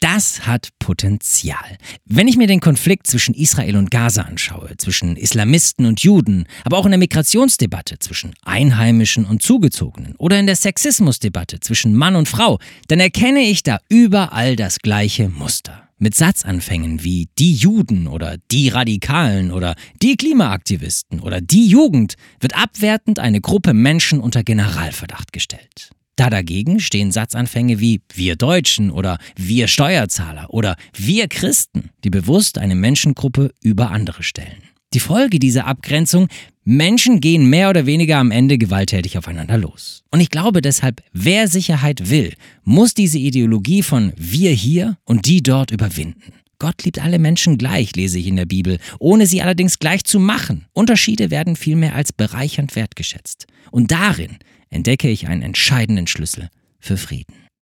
Das hat Potenzial. Wenn ich mir den Konflikt zwischen Israel und Gaza anschaue, zwischen Islamisten und Juden, aber auch in der Migrationsdebatte zwischen Einheimischen und Zugezogenen oder in der Sexismusdebatte zwischen Mann und Frau, dann erkenne ich da überall das gleiche Muster. Mit Satzanfängen wie die Juden oder die Radikalen oder die Klimaaktivisten oder die Jugend wird abwertend eine Gruppe Menschen unter Generalverdacht gestellt. Da dagegen stehen Satzanfänge wie wir Deutschen oder wir Steuerzahler oder wir Christen, die bewusst eine Menschengruppe über andere stellen. Die Folge dieser Abgrenzung, Menschen gehen mehr oder weniger am Ende gewalttätig aufeinander los. Und ich glaube deshalb, wer Sicherheit will, muss diese Ideologie von wir hier und die dort überwinden. Gott liebt alle Menschen gleich, lese ich in der Bibel, ohne sie allerdings gleich zu machen. Unterschiede werden vielmehr als bereichernd wertgeschätzt. Und darin entdecke ich einen entscheidenden Schlüssel für Frieden.